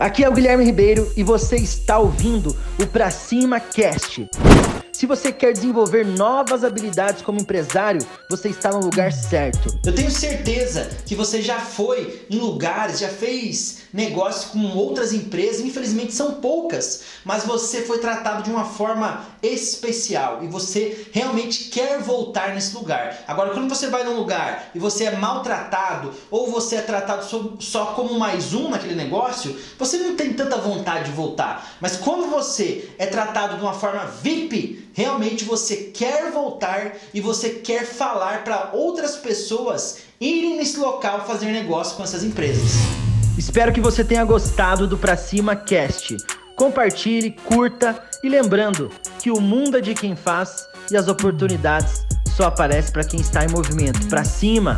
Aqui é o Guilherme Ribeiro e você está ouvindo o Pra Cima Cast. Se você quer desenvolver novas habilidades como empresário, você está no lugar certo. Eu tenho certeza que você já foi em lugares, já fez negócios com outras empresas, infelizmente são poucas, mas você foi tratado de uma forma especial e você realmente quer voltar nesse lugar. Agora, quando você vai num lugar e você é maltratado ou você é tratado só como mais um naquele negócio, você não tem tanta vontade de voltar. Mas quando você é tratado de uma forma VIP, realmente você quer voltar e você quer falar para outras pessoas irem nesse local fazer negócio com essas empresas. Espero que você tenha gostado do Pra Cima Cast. Compartilhe, curta e lembrando que o mundo é de quem faz e as oportunidades só aparecem para quem está em movimento. Pra cima!